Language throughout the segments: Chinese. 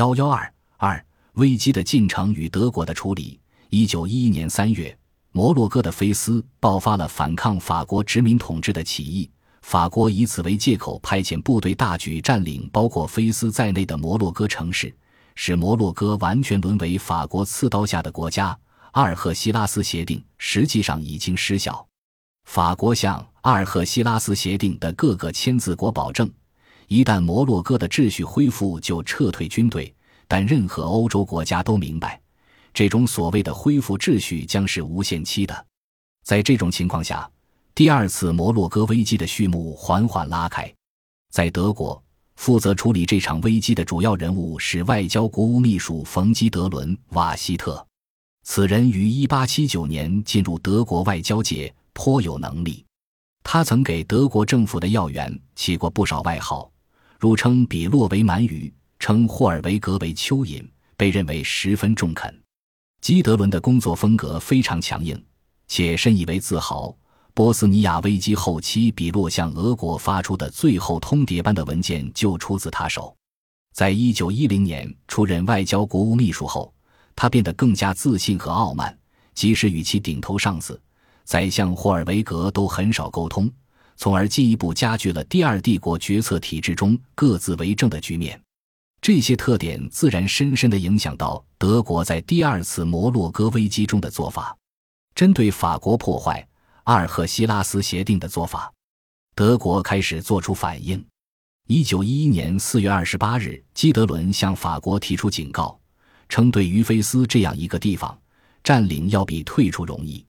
幺幺二二危机的进程与德国的处理。一九一一年三月，摩洛哥的菲斯爆发了反抗法国殖民统治的起义。法国以此为借口，派遣部队大举占领包括菲斯在内的摩洛哥城市，使摩洛哥完全沦为法国刺刀下的国家。阿尔赫西拉斯协定实际上已经失效。法国向阿尔赫西拉斯协定的各个签字国保证，一旦摩洛哥的秩序恢复，就撤退军队。但任何欧洲国家都明白，这种所谓的恢复秩序将是无限期的。在这种情况下，第二次摩洛哥危机的序幕缓缓拉开。在德国，负责处理这场危机的主要人物是外交国务秘书冯基德伦·瓦希特。此人于1879年进入德国外交界，颇有能力。他曾给德国政府的要员起过不少外号，如称比洛为鳗鱼。称霍尔维格为蚯蚓，被认为十分中肯。基德伦的工作风格非常强硬，且深以为自豪。波斯尼亚危机后期，比洛向俄国发出的最后通牒般的文件就出自他手。在一九一零年出任外交国务秘书后，他变得更加自信和傲慢，即使与其顶头上司宰相霍尔维格都很少沟通，从而进一步加剧了第二帝国决策体制中各自为政的局面。这些特点自然深深地影响到德国在第二次摩洛哥危机中的做法。针对法国破坏阿尔赫希拉斯协定的做法，德国开始做出反应。一九一一年四月二十八日，基德伦向法国提出警告，称对于菲斯这样一个地方，占领要比退出容易。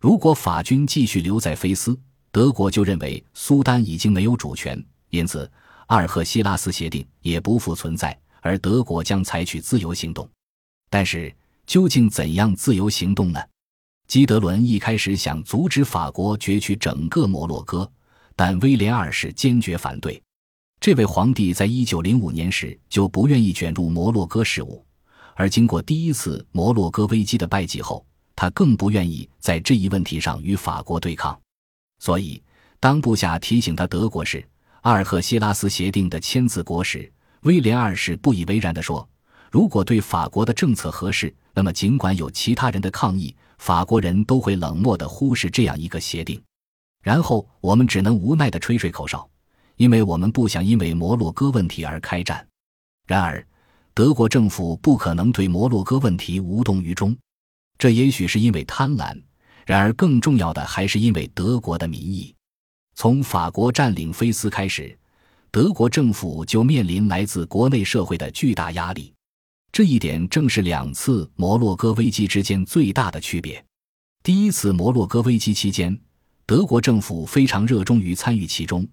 如果法军继续留在菲斯，德国就认为苏丹已经没有主权，因此。阿尔赫希拉斯协定也不复存在，而德国将采取自由行动。但是，究竟怎样自由行动呢？基德伦一开始想阻止法国攫取整个摩洛哥，但威廉二世坚决反对。这位皇帝在一九零五年时就不愿意卷入摩洛哥事务，而经过第一次摩洛哥危机的败绩后，他更不愿意在这一问题上与法国对抗。所以，当部下提醒他德国时，阿尔赫希拉斯协定的签字国时，威廉二世不以为然地说：“如果对法国的政策合适，那么尽管有其他人的抗议，法国人都会冷漠地忽视这样一个协定。然后我们只能无奈地吹吹口哨，因为我们不想因为摩洛哥问题而开战。然而，德国政府不可能对摩洛哥问题无动于衷，这也许是因为贪婪，然而更重要的还是因为德国的民意。”从法国占领菲斯开始，德国政府就面临来自国内社会的巨大压力。这一点正是两次摩洛哥危机之间最大的区别。第一次摩洛哥危机期间，德国政府非常热衷于参与其中，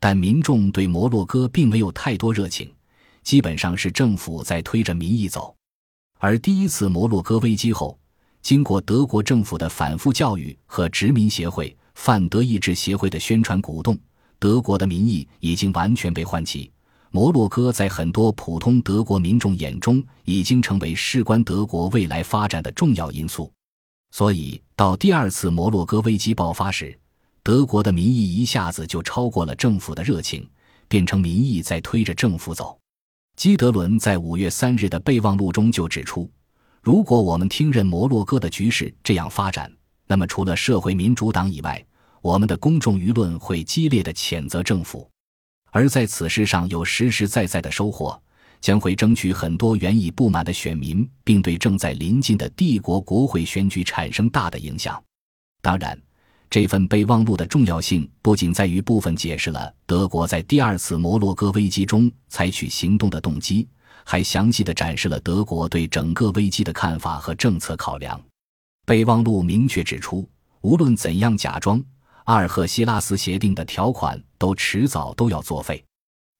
但民众对摩洛哥并没有太多热情，基本上是政府在推着民意走。而第一次摩洛哥危机后，经过德国政府的反复教育和殖民协会。泛德意志协会的宣传鼓动，德国的民意已经完全被唤起。摩洛哥在很多普通德国民众眼中，已经成为事关德国未来发展的重要因素。所以，到第二次摩洛哥危机爆发时，德国的民意一下子就超过了政府的热情，变成民意在推着政府走。基德伦在五月三日的备忘录中就指出：“如果我们听任摩洛哥的局势这样发展。”那么，除了社会民主党以外，我们的公众舆论会激烈的谴责政府，而在此事上有实实在在的收获，将会争取很多原已不满的选民，并对正在临近的帝国国会选举产生大的影响。当然，这份备忘录的重要性不仅在于部分解释了德国在第二次摩洛哥危机中采取行动的动机，还详细的展示了德国对整个危机的看法和政策考量。备忘录明确指出，无论怎样假装，阿尔赫西拉斯协定的条款都迟早都要作废。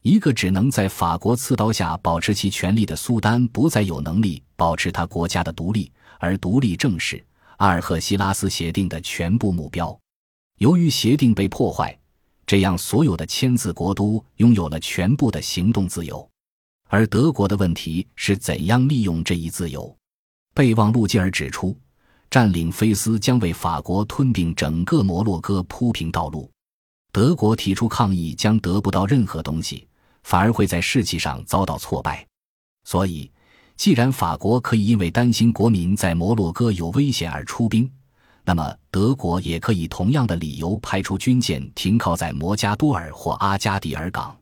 一个只能在法国刺刀下保持其权力的苏丹，不再有能力保持他国家的独立，而独立正是阿尔赫西拉斯协定的全部目标。由于协定被破坏，这样所有的签字国都拥有了全部的行动自由，而德国的问题是怎样利用这一自由。备忘录进而指出。占领菲斯将为法国吞并整个摩洛哥铺平道路。德国提出抗议将得不到任何东西，反而会在士气上遭到挫败。所以，既然法国可以因为担心国民在摩洛哥有危险而出兵，那么德国也可以同样的理由派出军舰停靠在摩加多尔或阿加迪尔港。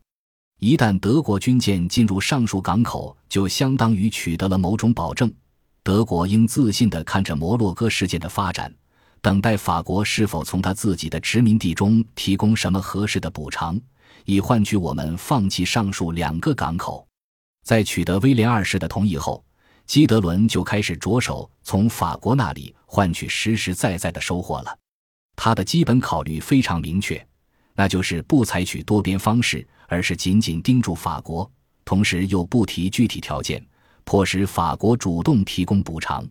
一旦德国军舰进入上述港口，就相当于取得了某种保证。德国应自信地看着摩洛哥事件的发展，等待法国是否从他自己的殖民地中提供什么合适的补偿，以换取我们放弃上述两个港口。在取得威廉二世的同意后，基德伦就开始着手从法国那里换取实实在在的收获了。他的基本考虑非常明确，那就是不采取多边方式，而是紧紧盯住法国，同时又不提具体条件。迫使法国主动提供补偿。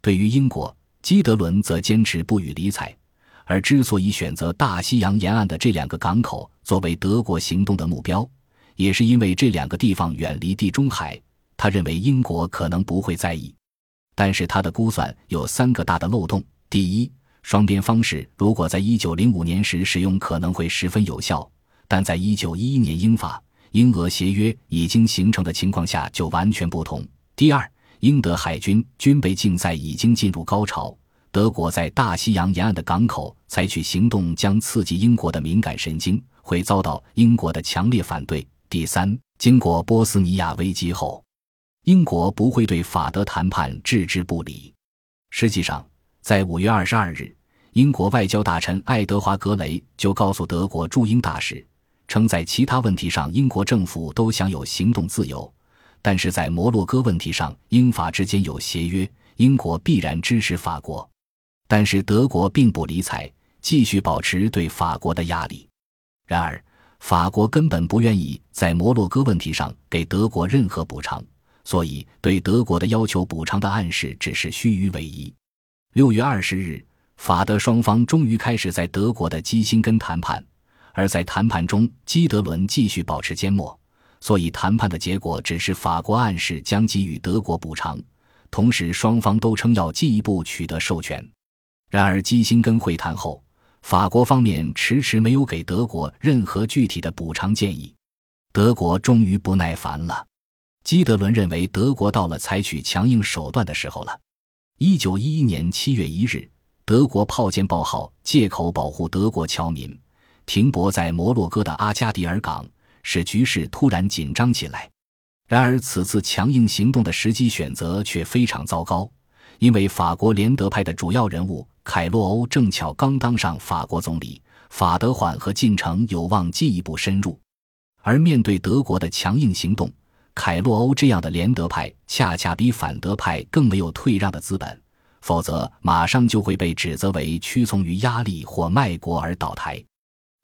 对于英国，基德伦则坚持不予理睬。而之所以选择大西洋沿岸的这两个港口作为德国行动的目标，也是因为这两个地方远离地中海，他认为英国可能不会在意。但是他的估算有三个大的漏洞：第一，双边方式如果在一九零五年时使用，可能会十分有效；但在一九一一年英法。英俄协约已经形成的情况下就完全不同。第二，英德海军军备竞赛已经进入高潮，德国在大西洋沿岸的港口采取行动将刺激英国的敏感神经，会遭到英国的强烈反对。第三，经过波斯尼亚危机后，英国不会对法德谈判置之不理。实际上，在五月二十二日，英国外交大臣爱德华·格雷就告诉德国驻英大使。称在其他问题上，英国政府都享有行动自由，但是在摩洛哥问题上，英法之间有协约，英国必然支持法国。但是德国并不理睬，继续保持对法国的压力。然而，法国根本不愿意在摩洛哥问题上给德国任何补偿，所以对德国的要求补偿的暗示只是虚与委蛇。六月二十日，法德双方终于开始在德国的基辛根谈判。而在谈判中，基德伦继续保持缄默，所以谈判的结果只是法国暗示将给予德国补偿，同时双方都称要进一步取得授权。然而，基辛根会谈后，法国方面迟迟没有给德国任何具体的补偿建议，德国终于不耐烦了。基德伦认为德国到了采取强硬手段的时候了。一九一一年七月一日，德国炮舰报号借口保护德国侨民。停泊在摩洛哥的阿加迪尔港，使局势突然紧张起来。然而，此次强硬行动的时机选择却非常糟糕，因为法国联德派的主要人物凯洛欧正巧刚当上法国总理，法德缓和进程有望进一步深入。而面对德国的强硬行动，凯洛欧这样的联德派恰恰比反德派更没有退让的资本，否则马上就会被指责为屈从于压力或卖国而倒台。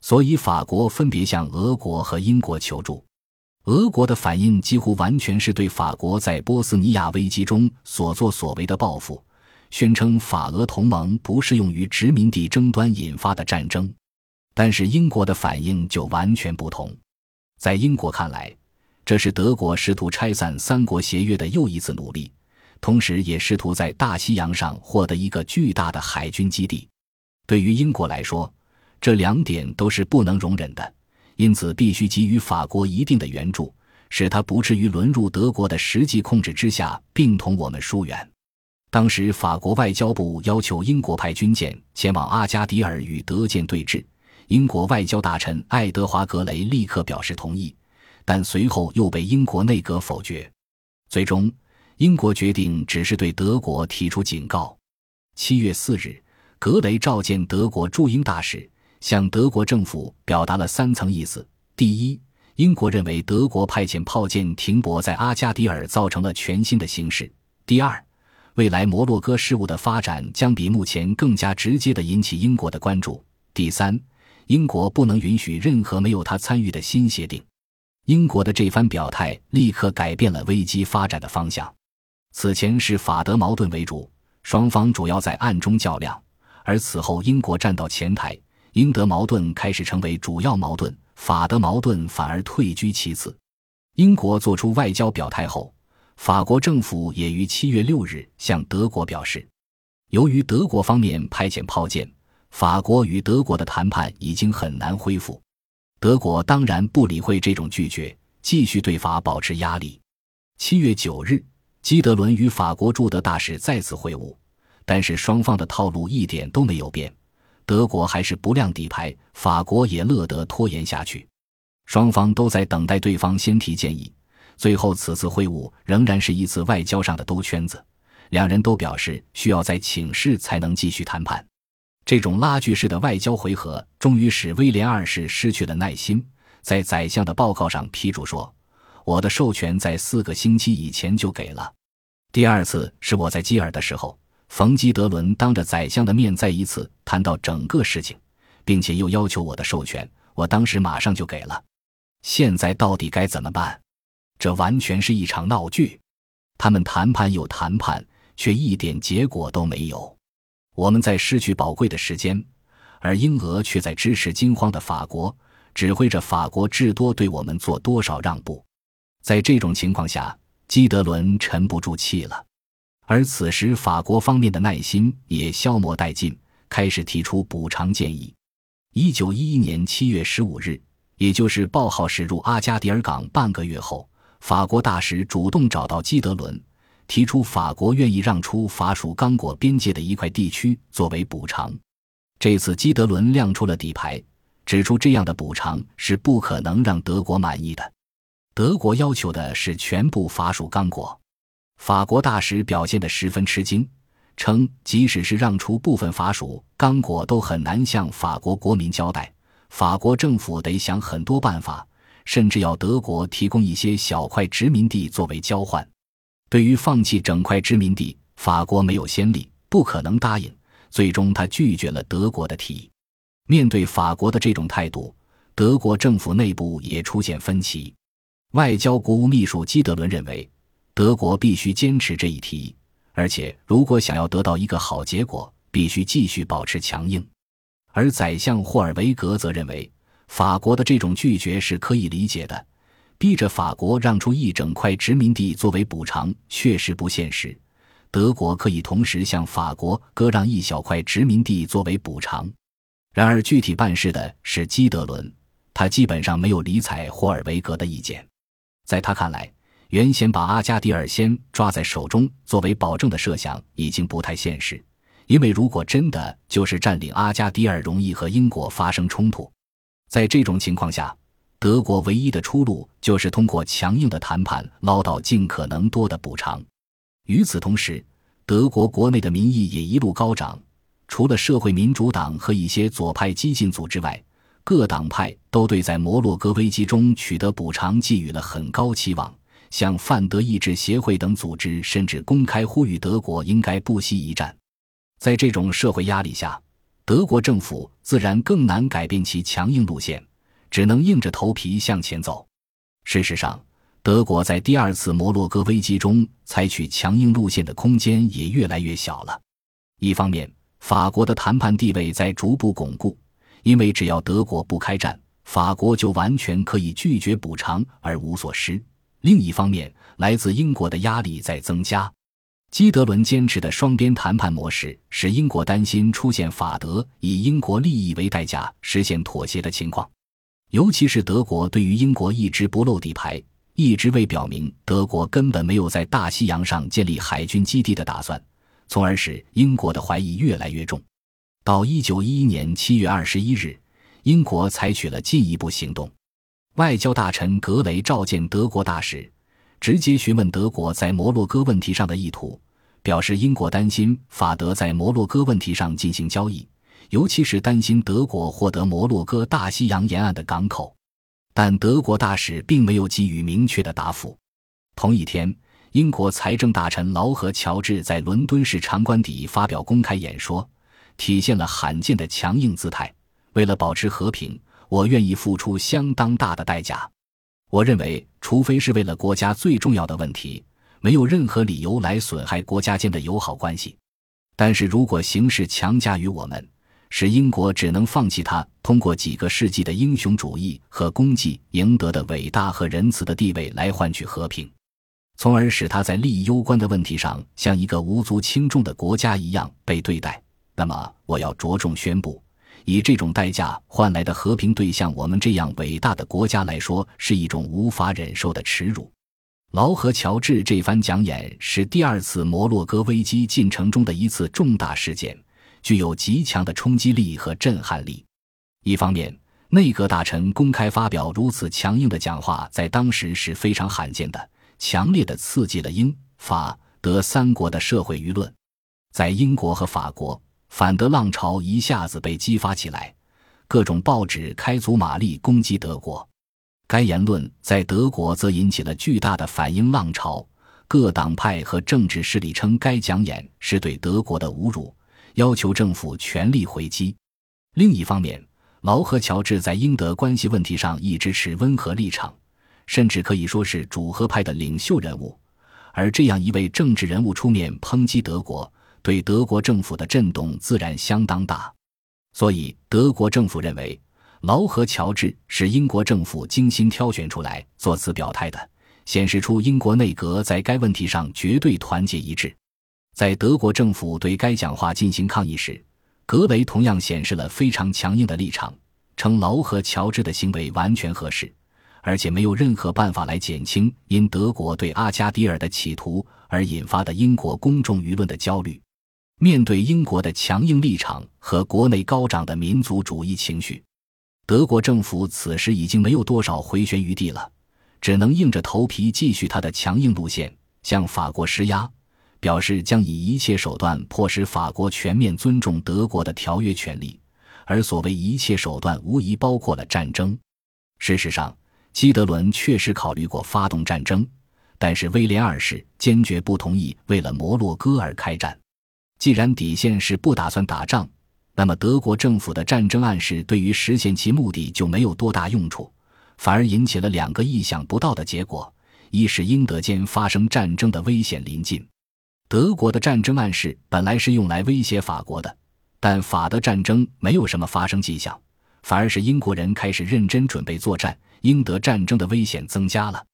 所以，法国分别向俄国和英国求助。俄国的反应几乎完全是对法国在波斯尼亚危机中所作所为的报复，宣称法俄同盟不适用于殖民地争端引发的战争。但是，英国的反应就完全不同。在英国看来，这是德国试图拆散三国协约的又一次努力，同时也试图在大西洋上获得一个巨大的海军基地。对于英国来说，这两点都是不能容忍的，因此必须给予法国一定的援助，使他不至于沦入德国的实际控制之下，并同我们疏远。当时，法国外交部要求英国派军舰前往阿加迪尔与德舰对峙，英国外交大臣爱德华·格雷立刻表示同意，但随后又被英国内阁否决。最终，英国决定只是对德国提出警告。七月四日，格雷召见德国驻英大使。向德国政府表达了三层意思：第一，英国认为德国派遣炮舰停泊在阿加迪尔造成了全新的形势；第二，未来摩洛哥事务的发展将比目前更加直接地引起英国的关注；第三，英国不能允许任何没有他参与的新协定。英国的这番表态立刻改变了危机发展的方向。此前是法德矛盾为主，双方主要在暗中较量，而此后英国站到前台。英德矛盾开始成为主要矛盾，法德矛盾反而退居其次。英国做出外交表态后，法国政府也于七月六日向德国表示，由于德国方面派遣炮舰，法国与德国的谈判已经很难恢复。德国当然不理会这种拒绝，继续对法保持压力。七月九日，基德伦与法国驻德大使再次会晤，但是双方的套路一点都没有变。德国还是不亮底牌，法国也乐得拖延下去。双方都在等待对方先提建议。最后，此次会晤仍然是一次外交上的兜圈子。两人都表示需要再请示才能继续谈判。这种拉锯式的外交回合，终于使威廉二世失去了耐心，在宰相的报告上批注说：“我的授权在四个星期以前就给了。”第二次是我在基尔的时候。冯基德伦当着宰相的面再一次谈到整个事情，并且又要求我的授权，我当时马上就给了。现在到底该怎么办？这完全是一场闹剧。他们谈判又谈判，却一点结果都没有。我们在失去宝贵的时间，而英俄却在支持惊慌的法国，指挥着法国至多对我们做多少让步。在这种情况下，基德伦沉不住气了。而此时，法国方面的耐心也消磨殆尽，开始提出补偿建议。一九一一年七月十五日，也就是报号驶入阿加迪尔港半个月后，法国大使主动找到基德伦，提出法国愿意让出法属刚果边界的一块地区作为补偿。这次基德伦亮出了底牌，指出这样的补偿是不可能让德国满意的。德国要求的是全部法属刚果。法国大使表现得十分吃惊，称即使是让出部分法属刚果，都很难向法国国民交代。法国政府得想很多办法，甚至要德国提供一些小块殖民地作为交换。对于放弃整块殖民地，法国没有先例，不可能答应。最终，他拒绝了德国的提议。面对法国的这种态度，德国政府内部也出现分歧。外交国务秘书基德伦认为。德国必须坚持这一提议，而且如果想要得到一个好结果，必须继续保持强硬。而宰相霍尔维格则认为，法国的这种拒绝是可以理解的，逼着法国让出一整块殖民地作为补偿确实不现实。德国可以同时向法国割让一小块殖民地作为补偿。然而，具体办事的是基德伦，他基本上没有理睬霍尔维格的意见，在他看来。原先把阿加迪尔先抓在手中作为保证的设想已经不太现实，因为如果真的就是占领阿加迪尔，容易和英国发生冲突。在这种情况下，德国唯一的出路就是通过强硬的谈判捞到尽可能多的补偿。与此同时，德国国内的民意也一路高涨，除了社会民主党和一些左派激进组织外，各党派都对在摩洛哥危机中取得补偿寄予了很高期望。像范德意志协会等组织甚至公开呼吁德国应该不惜一战。在这种社会压力下，德国政府自然更难改变其强硬路线，只能硬着头皮向前走。事实上，德国在第二次摩洛哥危机中采取强硬路线的空间也越来越小了。一方面，法国的谈判地位在逐步巩固，因为只要德国不开战，法国就完全可以拒绝补偿而无所失。另一方面，来自英国的压力在增加。基德伦坚持的双边谈判模式，使英国担心出现法德以英国利益为代价实现妥协的情况。尤其是德国对于英国一直不露底牌，一直未表明德国根本没有在大西洋上建立海军基地的打算，从而使英国的怀疑越来越重。到一九一一年七月二十一日，英国采取了进一步行动。外交大臣格雷召见德国大使，直接询问德国在摩洛哥问题上的意图，表示英国担心法德在摩洛哥问题上进行交易，尤其是担心德国获得摩洛哥大西洋沿岸的港口。但德国大使并没有给予明确的答复。同一天，英国财政大臣劳合乔治在伦敦市长官邸发表公开演说，体现了罕见的强硬姿态。为了保持和平。我愿意付出相当大的代价。我认为，除非是为了国家最重要的问题，没有任何理由来损害国家间的友好关系。但是如果形势强加于我们，使英国只能放弃他通过几个世纪的英雄主义和功绩赢得的伟大和仁慈的地位来换取和平，从而使他在利益攸关的问题上像一个无足轻重的国家一样被对待，那么我要着重宣布。以这种代价换来的和平，对象我们这样伟大的国家来说，是一种无法忍受的耻辱。劳合乔治这番讲演是第二次摩洛哥危机进程中的一次重大事件，具有极强的冲击力和震撼力。一方面，内阁大臣公开发表如此强硬的讲话，在当时是非常罕见的，强烈的刺激了英法德三国的社会舆论。在英国和法国，反德浪潮一下子被激发起来，各种报纸开足马力攻击德国。该言论在德国则引起了巨大的反英浪潮，各党派和政治势力称该讲演是对德国的侮辱，要求政府全力回击。另一方面，劳和乔治在英德关系问题上一直持温和立场，甚至可以说是主和派的领袖人物。而这样一位政治人物出面抨击德国，对德国政府的震动自然相当大。所以，德国政府认为。劳和乔治是英国政府精心挑选出来做此表态的，显示出英国内阁在该问题上绝对团结一致。在德国政府对该讲话进行抗议时，格雷同样显示了非常强硬的立场，称劳和乔治的行为完全合适，而且没有任何办法来减轻因德国对阿加迪尔的企图而引发的英国公众舆论的焦虑。面对英国的强硬立场和国内高涨的民族主义情绪。德国政府此时已经没有多少回旋余地了，只能硬着头皮继续他的强硬路线，向法国施压，表示将以一切手段迫使法国全面尊重德国的条约权利。而所谓一切手段，无疑包括了战争。事实上，基德伦确实考虑过发动战争，但是威廉二世坚决不同意为了摩洛哥而开战。既然底线是不打算打仗。那么，德国政府的战争暗示对于实现其目的就没有多大用处，反而引起了两个意想不到的结果：一是英德间发生战争的危险临近。德国的战争暗示本来是用来威胁法国的，但法德战争没有什么发生迹象，反而是英国人开始认真准备作战，英德战争的危险增加了。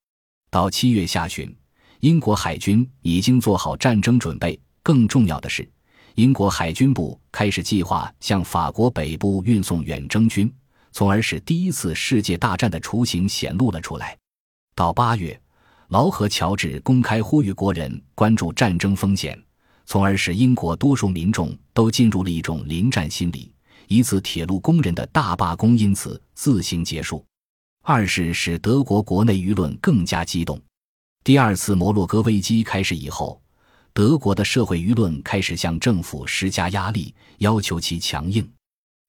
到七月下旬，英国海军已经做好战争准备。更重要的是。英国海军部开始计划向法国北部运送远征军，从而使第一次世界大战的雏形显露了出来。到八月，劳和乔治公开呼吁国人关注战争风险，从而使英国多数民众都进入了一种临战心理。一次铁路工人的大罢工因此自行结束。二是使德国国内舆论更加激动。第二次摩洛哥危机开始以后。德国的社会舆论开始向政府施加压力，要求其强硬。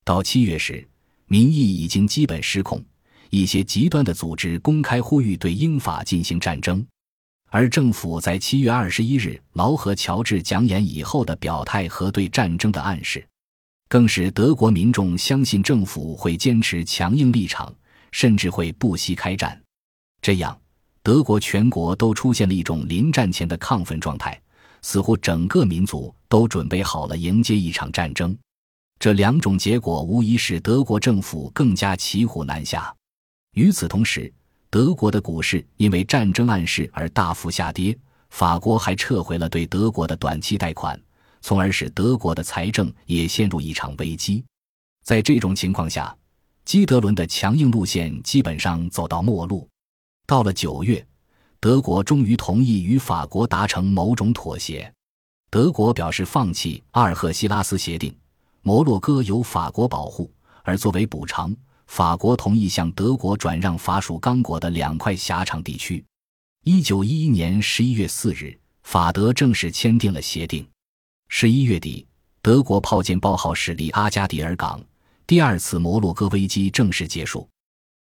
到七月时，民意已经基本失控，一些极端的组织公开呼吁对英法进行战争。而政府在七月二十一日劳合乔治讲演以后的表态和对战争的暗示，更使德国民众相信政府会坚持强硬立场，甚至会不惜开战。这样，德国全国都出现了一种临战前的亢奋状态。似乎整个民族都准备好了迎接一场战争，这两种结果无疑使德国政府更加骑虎难下。与此同时，德国的股市因为战争暗示而大幅下跌，法国还撤回了对德国的短期贷款，从而使德国的财政也陷入一场危机。在这种情况下，基德伦的强硬路线基本上走到末路。到了九月。德国终于同意与法国达成某种妥协，德国表示放弃阿尔赫西拉斯协定，摩洛哥由法国保护，而作为补偿，法国同意向德国转让法属刚果的两块狭长地区。一九一一年十一月四日，法德正式签订了协定。十一月底，德国炮舰报号驶离阿加迪尔港，第二次摩洛哥危机正式结束。